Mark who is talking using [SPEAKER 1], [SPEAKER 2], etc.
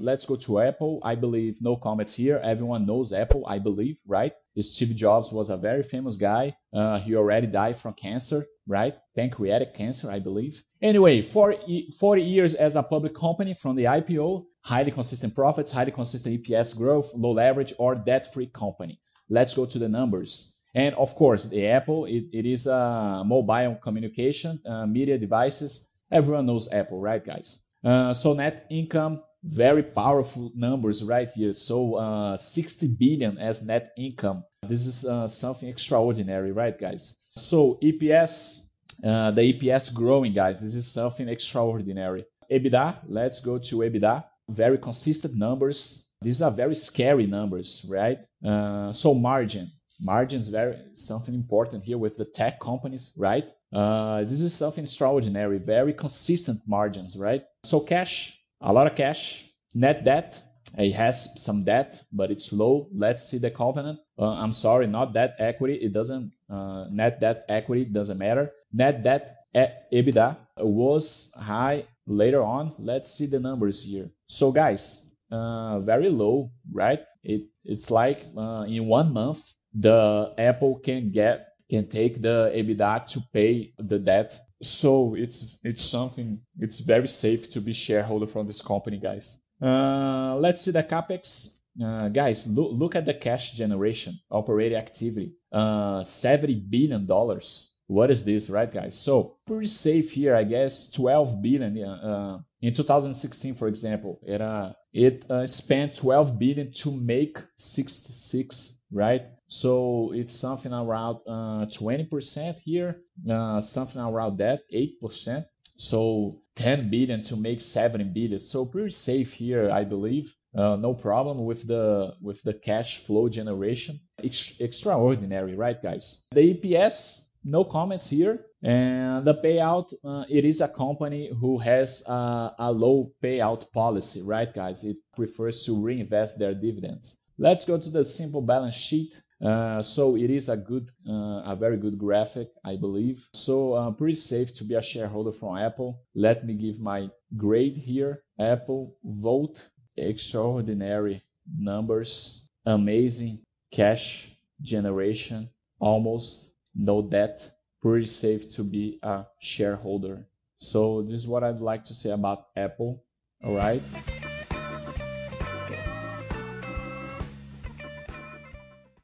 [SPEAKER 1] let's go to Apple. I believe no comments here. Everyone knows Apple, I believe, right? Steve Jobs was a very famous guy. Uh, he already died from cancer, right? Pancreatic cancer, I believe. Anyway, 40, 40 years as a public company from the IPO, highly consistent profits, highly consistent EPS growth, low leverage, or debt-free company. Let's go to the numbers. And of course, the Apple, it, it is a mobile communication, uh, media devices. Everyone knows Apple, right, guys? Uh, so net income, very powerful numbers right here. So uh, 60 billion as net income. This is uh, something extraordinary, right, guys? So EPS, uh, the EPS growing, guys. This is something extraordinary. EBITDA, let's go to EBITDA. Very consistent numbers. These are very scary numbers, right? Uh, so margin, margin is very something important here with the tech companies, right? Uh, this is something extraordinary, very consistent margins, right? So cash, a lot of cash. Net debt, it has some debt, but it's low. Let's see the covenant. Uh, I'm sorry, not debt equity. It doesn't, uh, net debt equity doesn't matter. Net debt EBITDA was high later on. Let's see the numbers here. So guys, uh, very low, right? It, it's like uh, in one month, the Apple can get can take the EBITDA to pay the debt. So it's it's something it's very safe to be shareholder from this company, guys. Uh, let's see the capex. Uh, guys, look, look at the cash generation, operating activity, uh, 70 billion dollars. What is this, right, guys? So pretty safe here, I guess. 12 billion uh, in 2016, for example. It uh, it uh, spent 12 billion to make 66, right? So it's something around uh, 20% here, uh, something around that, 8%. So 10 billion to make 70 billion. So pretty safe here, I believe. Uh, no problem with the with the cash flow generation. Ex- extraordinary, right, guys? The EPS, no comments here. And the payout, uh, it is a company who has a, a low payout policy, right, guys? It prefers to reinvest their dividends. Let's go to the simple balance sheet. Uh, so it is a good, uh, a very good graphic, I believe. So uh, pretty safe to be a shareholder from Apple. Let me give my grade here. Apple vote extraordinary numbers, amazing cash generation, almost no debt. Pretty safe to be a shareholder. So this is what I'd like to say about Apple. All right.